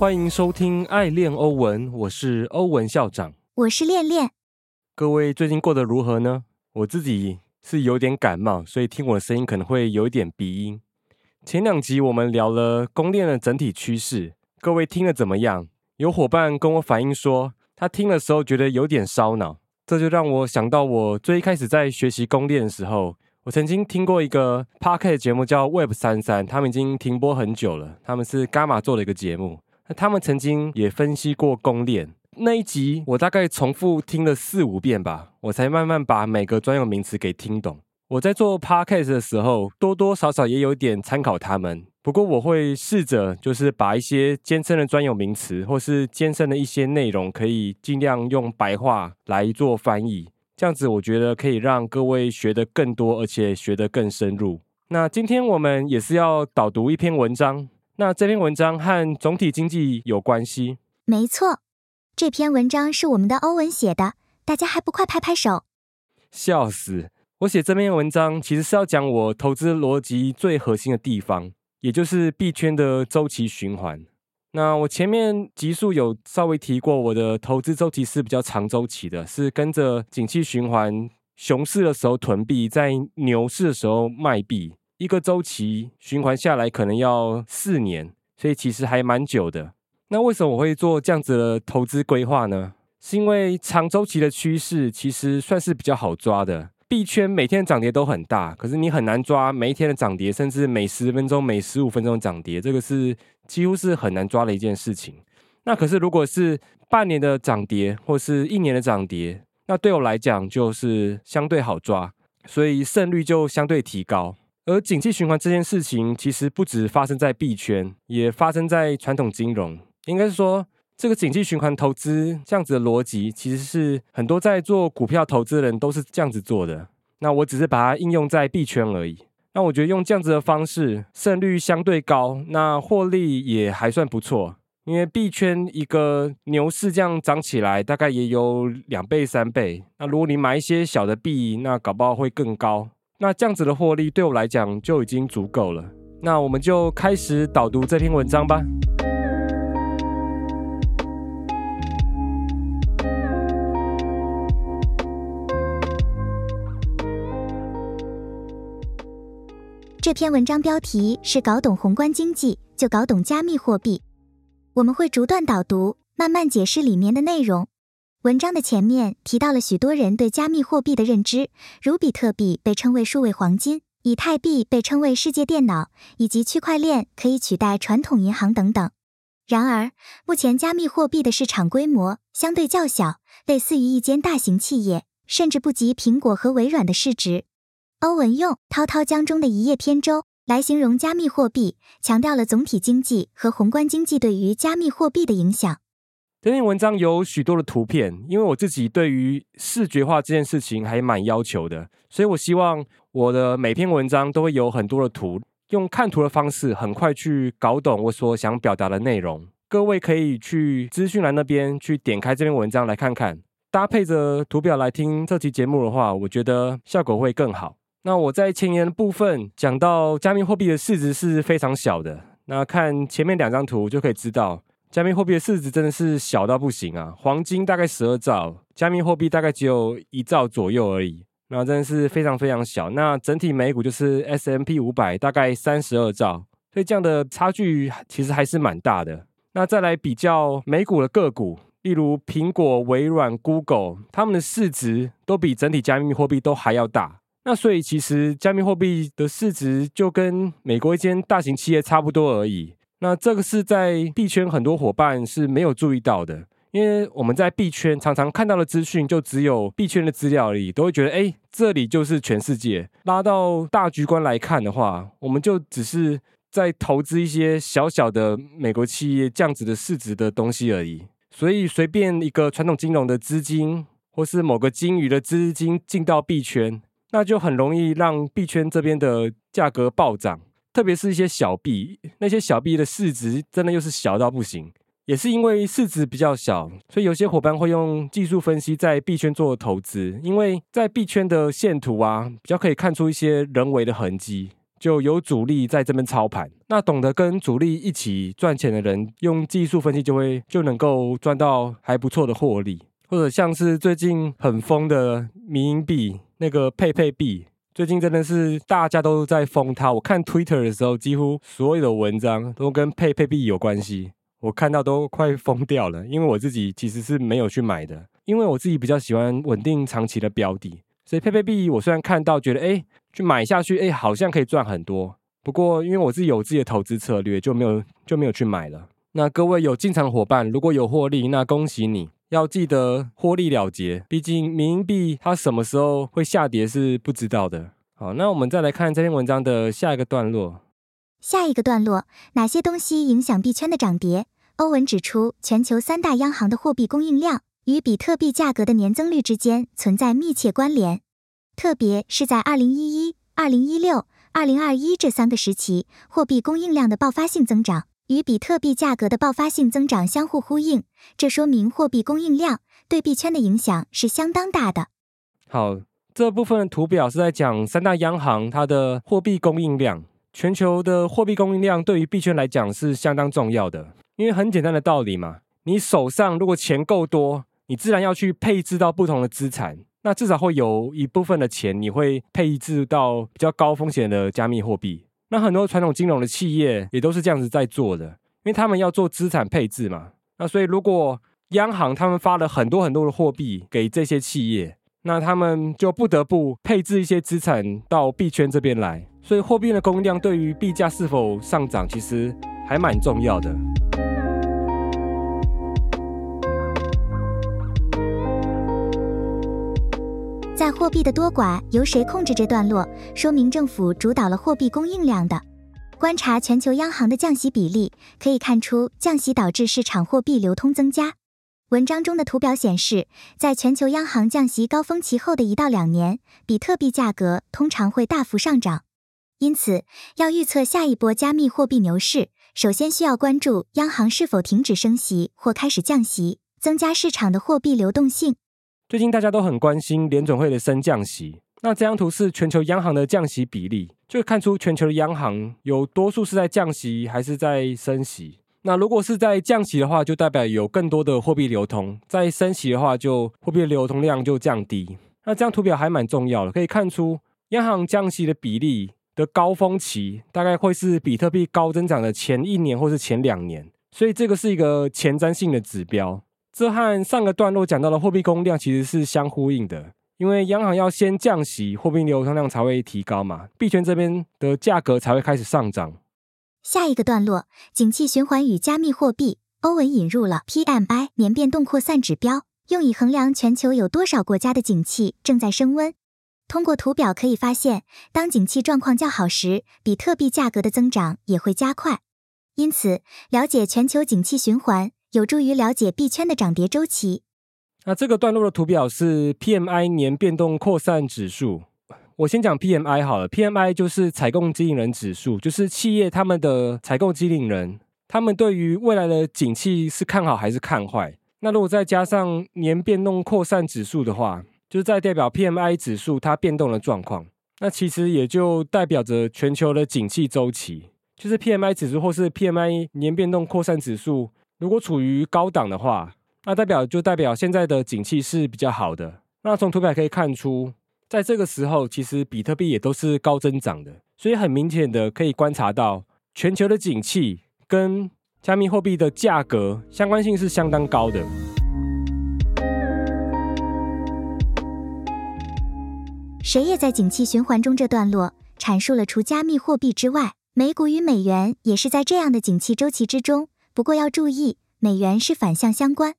欢迎收听《爱恋欧文》，我是欧文校长。我是恋恋，各位最近过得如何呢？我自己是有点感冒，所以听我的声音可能会有一点鼻音。前两集我们聊了公链的整体趋势，各位听了怎么样？有伙伴跟我反映说，他听的时候觉得有点烧脑，这就让我想到我最一开始在学习公链的时候，我曾经听过一个 p a r k e t 节目叫 Web 三三，他们已经停播很久了，他们是伽马做的一个节目，他们曾经也分析过公链。那一集我大概重复听了四五遍吧，我才慢慢把每个专有名词给听懂。我在做 podcast 的时候，多多少少也有点参考他们，不过我会试着就是把一些艰深的专有名词或是艰深的一些内容，可以尽量用白话来做翻译，这样子我觉得可以让各位学得更多，而且学得更深入。那今天我们也是要导读一篇文章，那这篇文章和总体经济有关系。没错，这篇文章是我们的欧文写的，大家还不快拍拍手？笑死！我写这篇文章其实是要讲我投资逻辑最核心的地方，也就是币圈的周期循环。那我前面集数有稍微提过，我的投资周期是比较长周期的，是跟着景气循环，熊市的时候囤币，在牛市的时候卖币，一个周期循环下来可能要四年，所以其实还蛮久的。那为什么我会做这样子的投资规划呢？是因为长周期的趋势其实算是比较好抓的。币圈每天涨跌都很大，可是你很难抓每一天的涨跌，甚至每十分钟、每十五分钟涨跌，这个是几乎是很难抓的一件事情。那可是如果是半年的涨跌，或是一年的涨跌，那对我来讲就是相对好抓，所以胜率就相对提高。而景气循环这件事情，其实不止发生在币圈，也发生在传统金融。应该是说，这个景气循环投资这样子的逻辑，其实是很多在做股票投资的人都是这样子做的。那我只是把它应用在币圈而已。那我觉得用这样子的方式，胜率相对高，那获利也还算不错。因为币圈一个牛市这样涨起来，大概也有两倍、三倍。那如果你买一些小的币，那搞不好会更高。那这样子的获利对我来讲就已经足够了。那我们就开始导读这篇文章吧。这篇文章标题是“搞懂宏观经济，就搞懂加密货币”。我们会逐段导读，慢慢解释里面的内容。文章的前面提到了许多人对加密货币的认知，如比特币被称为数位黄金，以太币被称为世界电脑，以及区块链可以取代传统银行等等。然而，目前加密货币的市场规模相对较小，类似于一间大型企业，甚至不及苹果和微软的市值。欧文用《滔滔江中的一叶扁舟》来形容加密货币，强调了总体经济和宏观经济对于加密货币的影响。这篇文章有许多的图片，因为我自己对于视觉化这件事情还蛮要求的，所以我希望我的每篇文章都会有很多的图，用看图的方式很快去搞懂我所想表达的内容。各位可以去资讯栏那边去点开这篇文章来看看，搭配着图表来听这期节目的话，我觉得效果会更好。那我在前言的部分讲到，加密货币的市值是非常小的。那看前面两张图就可以知道，加密货币的市值真的是小到不行啊！黄金大概十二兆，加密货币大概只有一兆左右而已。那真的是非常非常小。那整体美股就是 S M P 五百，大概三十二兆，所以这样的差距其实还是蛮大的。那再来比较美股的个股，例如苹果、微软、Google，他们的市值都比整体加密货币都还要大。那所以其实加密货币的市值就跟美国一间大型企业差不多而已。那这个是在币圈很多伙伴是没有注意到的，因为我们在币圈常常看到的资讯就只有币圈的资料而已，都会觉得哎，这里就是全世界。拉到大局观来看的话，我们就只是在投资一些小小的美国企业这样子的市值的东西而已。所以随便一个传统金融的资金，或是某个金鱼的资金进到币圈。那就很容易让币圈这边的价格暴涨，特别是一些小币，那些小币的市值真的又是小到不行。也是因为市值比较小，所以有些伙伴会用技术分析在币圈做投资，因为在币圈的线图啊，比较可以看出一些人为的痕迹。就有主力在这边操盘。那懂得跟主力一起赚钱的人，用技术分析就会就能够赚到还不错的获利。或者像是最近很疯的民营币那个佩佩币，最近真的是大家都在疯它。我看 Twitter 的时候，几乎所有的文章都跟佩佩币有关系，我看到都快疯掉了。因为我自己其实是没有去买的，因为我自己比较喜欢稳定长期的标的，所以佩佩币我虽然看到觉得哎去买下去哎好像可以赚很多，不过因为我自己有自己的投资策略，就没有就没有去买了。那各位有进场伙伴，如果有获利，那恭喜你。要记得获利了结，毕竟民币它什么时候会下跌是不知道的。好，那我们再来看这篇文章的下一个段落。下一个段落，哪些东西影响币圈的涨跌？欧文指出，全球三大央行的货币供应量与比特币价格的年增率之间存在密切关联，特别是在二零一一、二零一六、二零二一这三个时期，货币供应量的爆发性增长。与比特币价格的爆发性增长相互呼应，这说明货币供应量对币圈的影响是相当大的。好，这部分的图表是在讲三大央行它的货币供应量。全球的货币供应量对于币圈来讲是相当重要的，因为很简单的道理嘛，你手上如果钱够多，你自然要去配置到不同的资产，那至少会有一部分的钱你会配置到比较高风险的加密货币。那很多传统金融的企业也都是这样子在做的，因为他们要做资产配置嘛。那所以如果央行他们发了很多很多的货币给这些企业，那他们就不得不配置一些资产到币圈这边来。所以货币的供应量对于币价是否上涨，其实还蛮重要的。货币的多寡由谁控制这段落，说明政府主导了货币供应量的。观察全球央行的降息比例，可以看出降息导致市场货币流通增加。文章中的图表显示，在全球央行降息高峰期后的一到两年，比特币价格通常会大幅上涨。因此，要预测下一波加密货币牛市，首先需要关注央行是否停止升息或开始降息，增加市场的货币流动性。最近大家都很关心联准会的升降息，那这张图是全球央行的降息比例，就看出全球的央行有多数是在降息还是在升息。那如果是在降息的话，就代表有更多的货币流通；在升息的话，就货币流通量就降低。那这张图表还蛮重要的，可以看出央行降息的比例的高峰期大概会是比特币高增长的前一年或是前两年，所以这个是一个前瞻性的指标。这和上个段落讲到的货币供应量其实是相呼应的，因为央行要先降息，货币流通量才会提高嘛，币圈这边的价格才会开始上涨。下一个段落，景气循环与加密货币，欧文引入了 PMI 年变动扩散指标，用以衡量全球有多少国家的景气正在升温。通过图表可以发现，当景气状况较好时，比特币价格的增长也会加快。因此，了解全球景气循环。有助于了解币圈的涨跌周期。那这个段落的图表是 PMI 年变动扩散指数。我先讲 PMI 好了，PMI 就是采购经理人指数，就是企业他们的采购经理人，他们对于未来的景气是看好还是看坏。那如果再加上年变动扩散指数的话，就是在代表 PMI 指数它变动的状况。那其实也就代表着全球的景气周期，就是 PMI 指数或是 PMI 年变动扩散指数。如果处于高档的话，那代表就代表现在的景气是比较好的。那从图表可以看出，在这个时候，其实比特币也都是高增长的，所以很明显的可以观察到，全球的景气跟加密货币的价格相关性是相当高的。谁也在景气循环中这段落阐述了，除加密货币之外，美股与美元也是在这样的景气周期之中。不过要注意，美元是反向相关。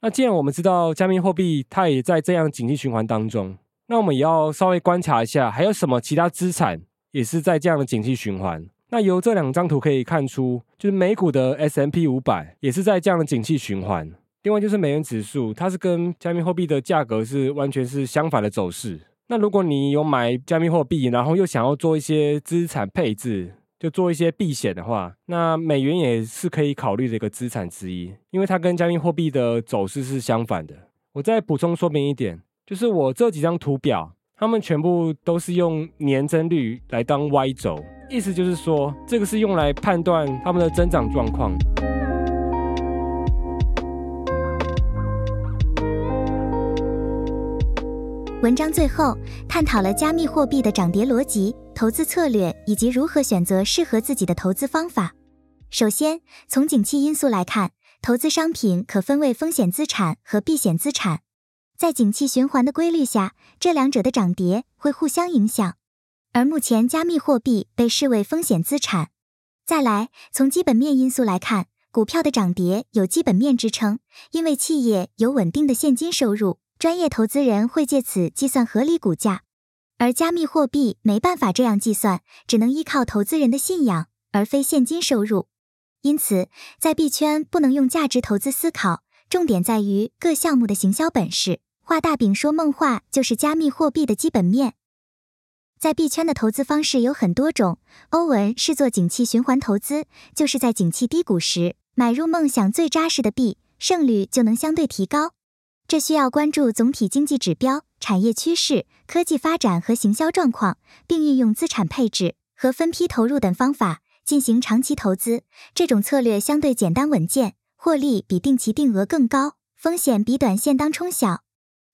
那既然我们知道加密货币它也在这样景气循环当中，那我们也要稍微观察一下，还有什么其他资产也是在这样的景气循环。那由这两张图可以看出，就是美股的 S M P 五百也是在这样的景气循环。另外就是美元指数，它是跟加密货币的价格是完全是相反的走势。那如果你有买加密货币，然后又想要做一些资产配置，就做一些避险的话，那美元也是可以考虑的一个资产之一，因为它跟加密货币的走势是相反的。我再补充说明一点，就是我这几张图表它们全部都是用年增率来当 Y 轴，意思就是说，这个是用来判断它们的增长状况。文章最后探讨了加密货币的涨跌逻辑、投资策略以及如何选择适合自己的投资方法。首先，从景气因素来看，投资商品可分为风险资产和避险资产。在景气循环的规律下，这两者的涨跌会互相影响。而目前，加密货币被视为风险资产。再来，从基本面因素来看，股票的涨跌有基本面支撑，因为企业有稳定的现金收入，专业投资人会借此计算合理股价。而加密货币没办法这样计算，只能依靠投资人的信仰，而非现金收入。因此，在币圈不能用价值投资思考，重点在于各项目的行销本事。画大饼说梦话就是加密货币的基本面。在币圈的投资方式有很多种，欧文是做景气循环投资，就是在景气低谷时买入梦想最扎实的币，胜率就能相对提高。这需要关注总体经济指标、产业趋势、科技发展和行销状况，并运用资产配置和分批投入等方法进行长期投资。这种策略相对简单稳健，获利比定期定额更高，风险比短线当冲小。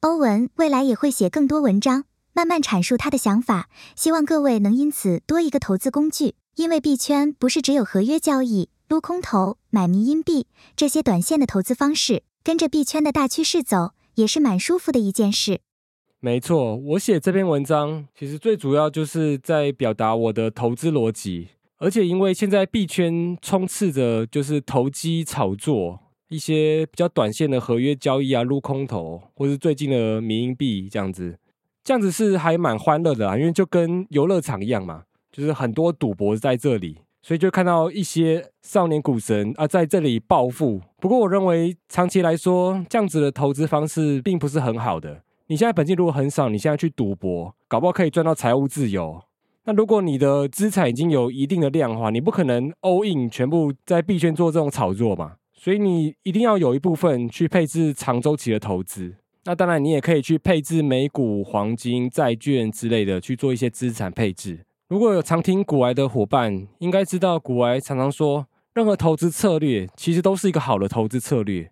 欧文未来也会写更多文章，慢慢阐述他的想法，希望各位能因此多一个投资工具。因为币圈不是只有合约交易、撸空头、买迷因币这些短线的投资方式，跟着币圈的大趋势走，也是蛮舒服的一件事。没错，我写这篇文章其实最主要就是在表达我的投资逻辑，而且因为现在币圈充斥着就是投机炒作。一些比较短线的合约交易啊，撸空头，或是最近的民营币这样子，这样子是还蛮欢乐的啊，因为就跟游乐场一样嘛，就是很多赌博在这里，所以就看到一些少年股神啊在这里暴富。不过我认为长期来说，这样子的投资方式并不是很好的。你现在本金如果很少，你现在去赌博，搞不好可以赚到财务自由。那如果你的资产已经有一定的量的话，你不可能 all in 全部在币圈做这种炒作嘛。所以你一定要有一部分去配置长周期的投资，那当然你也可以去配置美股、黄金、债券之类的去做一些资产配置。如果有常听股癌的伙伴，应该知道股癌常常说，任何投资策略其实都是一个好的投资策略，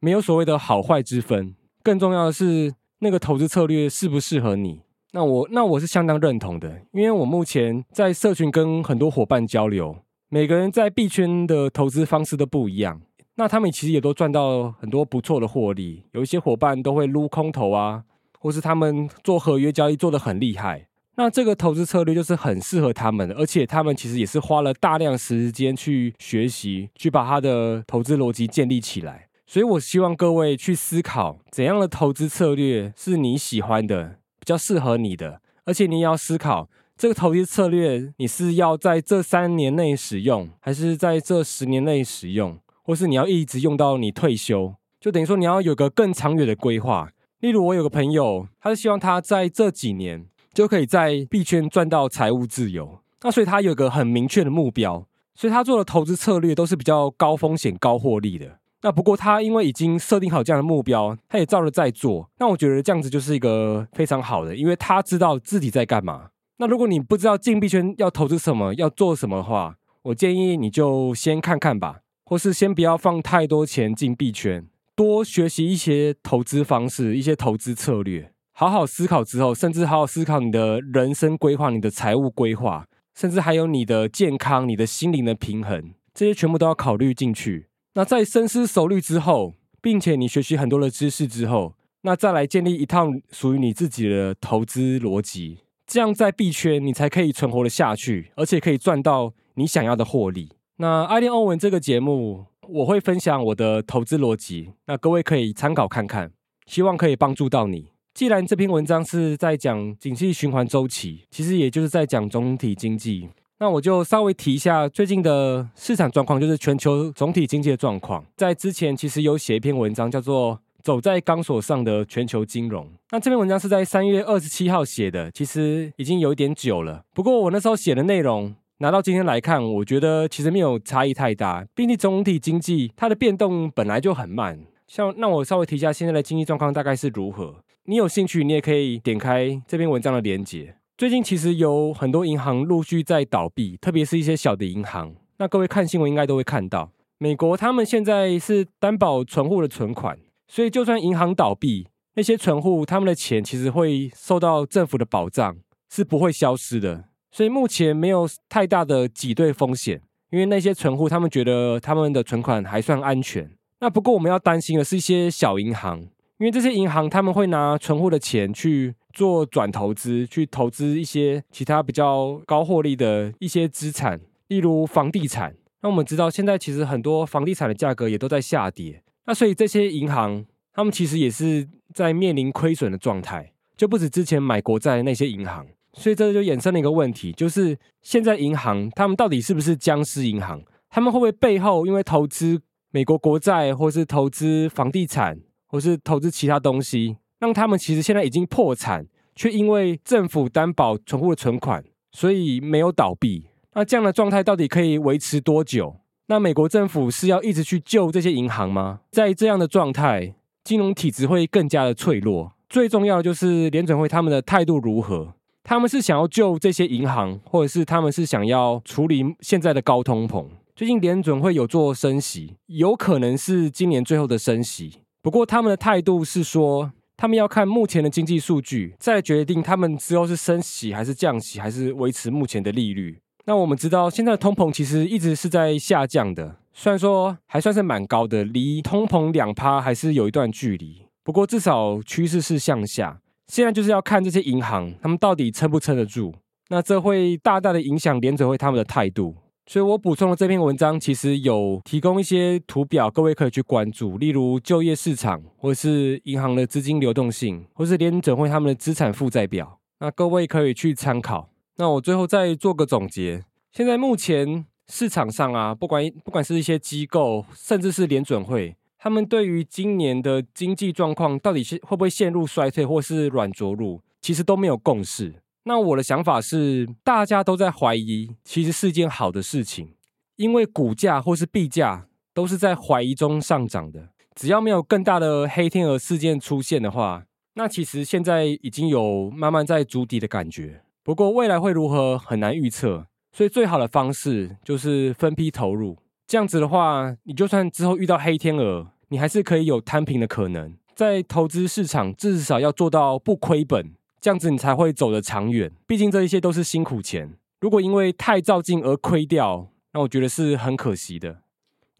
没有所谓的好坏之分。更重要的是那个投资策略适不适合你。那我那我是相当认同的，因为我目前在社群跟很多伙伴交流，每个人在币圈的投资方式都不一样。那他们其实也都赚到很多不错的获利，有一些伙伴都会撸空头啊，或是他们做合约交易做得很厉害。那这个投资策略就是很适合他们的，而且他们其实也是花了大量时间去学习，去把他的投资逻辑建立起来。所以我希望各位去思考，怎样的投资策略是你喜欢的，比较适合你的，而且你也要思考这个投资策略你是要在这三年内使用，还是在这十年内使用。或是你要一直用到你退休，就等于说你要有个更长远的规划。例如，我有个朋友，他是希望他在这几年就可以在币圈赚到财务自由。那所以他有个很明确的目标，所以他做的投资策略都是比较高风险高获利的。那不过他因为已经设定好这样的目标，他也照着在做。那我觉得这样子就是一个非常好的，因为他知道自己在干嘛。那如果你不知道进币圈要投资什么，要做什么的话，我建议你就先看看吧。或是先不要放太多钱进币圈，多学习一些投资方式、一些投资策略，好好思考之后，甚至好好思考你的人生规划、你的财务规划，甚至还有你的健康、你的心灵的平衡，这些全部都要考虑进去。那在深思熟虑之后，并且你学习很多的知识之后，那再来建立一套属于你自己的投资逻辑，这样在币圈你才可以存活的下去，而且可以赚到你想要的获利。那爱恋欧文这个节目，我会分享我的投资逻辑，那各位可以参考看看，希望可以帮助到你。既然这篇文章是在讲景气循环周期，其实也就是在讲总体经济，那我就稍微提一下最近的市场状况，就是全球总体经济的状况。在之前其实有写一篇文章，叫做《走在钢索上的全球金融》。那这篇文章是在三月二十七号写的，其实已经有一点久了。不过我那时候写的内容。拿到今天来看，我觉得其实没有差异太大。毕竟总体经济它的变动本来就很慢。像那我稍微提一下现在的经济状况大概是如何。你有兴趣，你也可以点开这篇文章的连接。最近其实有很多银行陆续在倒闭，特别是一些小的银行。那各位看新闻应该都会看到，美国他们现在是担保存户的存款，所以就算银行倒闭，那些存户他们的钱其实会受到政府的保障，是不会消失的。所以目前没有太大的挤兑风险，因为那些存户他们觉得他们的存款还算安全。那不过我们要担心的是一些小银行。因为这些银行他们会拿存户的钱去做转投资，去投资一些其他比较高获利的一些资产，例如房地产。那我们知道现在其实很多房地产的价格也都在下跌，那所以这些银行他们其实也是在面临亏损的状态，就不止之前买国债的那些银行。所以这就衍生了一个问题，就是现在银行他们到底是不是僵尸银行？他们会不会背后因为投资美国国债或是投资房地产？或是投资其他东西，让他们其实现在已经破产，却因为政府担保存户的存款，所以没有倒闭。那这样的状态到底可以维持多久？那美国政府是要一直去救这些银行吗？在这样的状态，金融体制会更加的脆弱。最重要的就是联准会他们的态度如何？他们是想要救这些银行，或者是他们是想要处理现在的高通膨？最近联准会有做升息，有可能是今年最后的升息。不过他们的态度是说，他们要看目前的经济数据，再决定他们之后是升息还是降息，还是维持目前的利率。那我们知道，现在的通膨其实一直是在下降的，虽然说还算是蛮高的，离通膨两趴还是有一段距离。不过至少趋势是向下。现在就是要看这些银行，他们到底撑不撑得住。那这会大大的影响联准会他们的态度。所以我补充的这篇文章其实有提供一些图表，各位可以去关注，例如就业市场，或是银行的资金流动性，或是联准会他们的资产负债表，那各位可以去参考。那我最后再做个总结，现在目前市场上啊，不管不管是一些机构，甚至是联准会，他们对于今年的经济状况到底是会不会陷入衰退，或是软着陆，其实都没有共识。那我的想法是，大家都在怀疑，其实是件好的事情，因为股价或是币价都是在怀疑中上涨的。只要没有更大的黑天鹅事件出现的话，那其实现在已经有慢慢在筑底的感觉。不过未来会如何很难预测，所以最好的方式就是分批投入。这样子的话，你就算之后遇到黑天鹅，你还是可以有摊平的可能。在投资市场，至少要做到不亏本。这样子你才会走得长远，毕竟这一些都是辛苦钱。如果因为太照进而亏掉，那我觉得是很可惜的。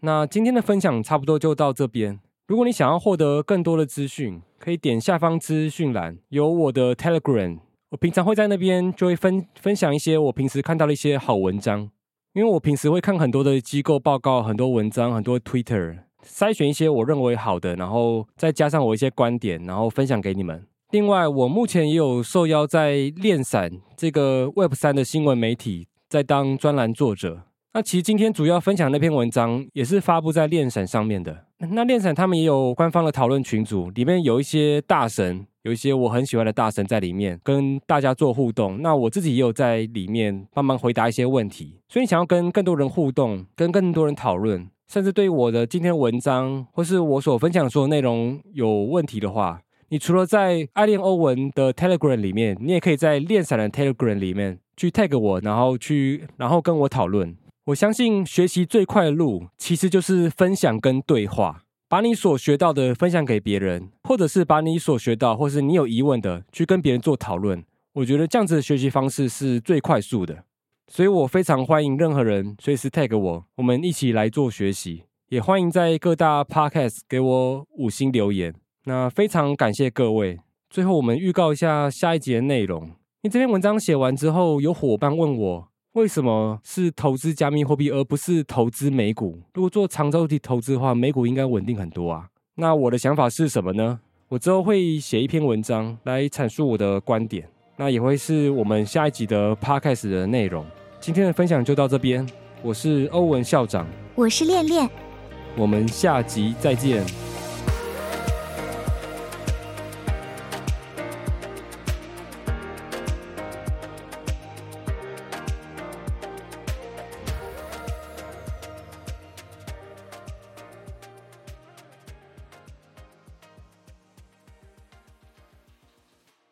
那今天的分享差不多就到这边。如果你想要获得更多的资讯，可以点下方资讯栏有我的 Telegram，我平常会在那边就会分分享一些我平时看到的一些好文章。因为我平时会看很多的机构报告、很多文章、很多 Twitter，筛选一些我认为好的，然后再加上我一些观点，然后分享给你们。另外，我目前也有受邀在链闪这个 Web 三的新闻媒体，在当专栏作者。那其实今天主要分享那篇文章，也是发布在链闪上面的。那链闪他们也有官方的讨论群组，里面有一些大神，有一些我很喜欢的大神在里面跟大家做互动。那我自己也有在里面帮忙回答一些问题。所以，想要跟更多人互动，跟更多人讨论，甚至对我的今天文章或是我所分享的内容有问题的话，你除了在爱恋欧文的 Telegram 里面，你也可以在练散的 Telegram 里面去 tag 我，然后去然后跟我讨论。我相信学习最快的路其实就是分享跟对话，把你所学到的分享给别人，或者是把你所学到或是你有疑问的去跟别人做讨论。我觉得这样子的学习方式是最快速的，所以我非常欢迎任何人随时 tag 我，我们一起来做学习。也欢迎在各大 Podcast 给我五星留言。那非常感谢各位。最后，我们预告一下下一集的内容。因为这篇文章写完之后，有伙伴问我，为什么是投资加密货币而不是投资美股？如果做长周期投资的话，美股应该稳定很多啊。那我的想法是什么呢？我之后会写一篇文章来阐述我的观点，那也会是我们下一集的 podcast 的内容。今天的分享就到这边，我是欧文校长，我是恋恋，我们下集再见。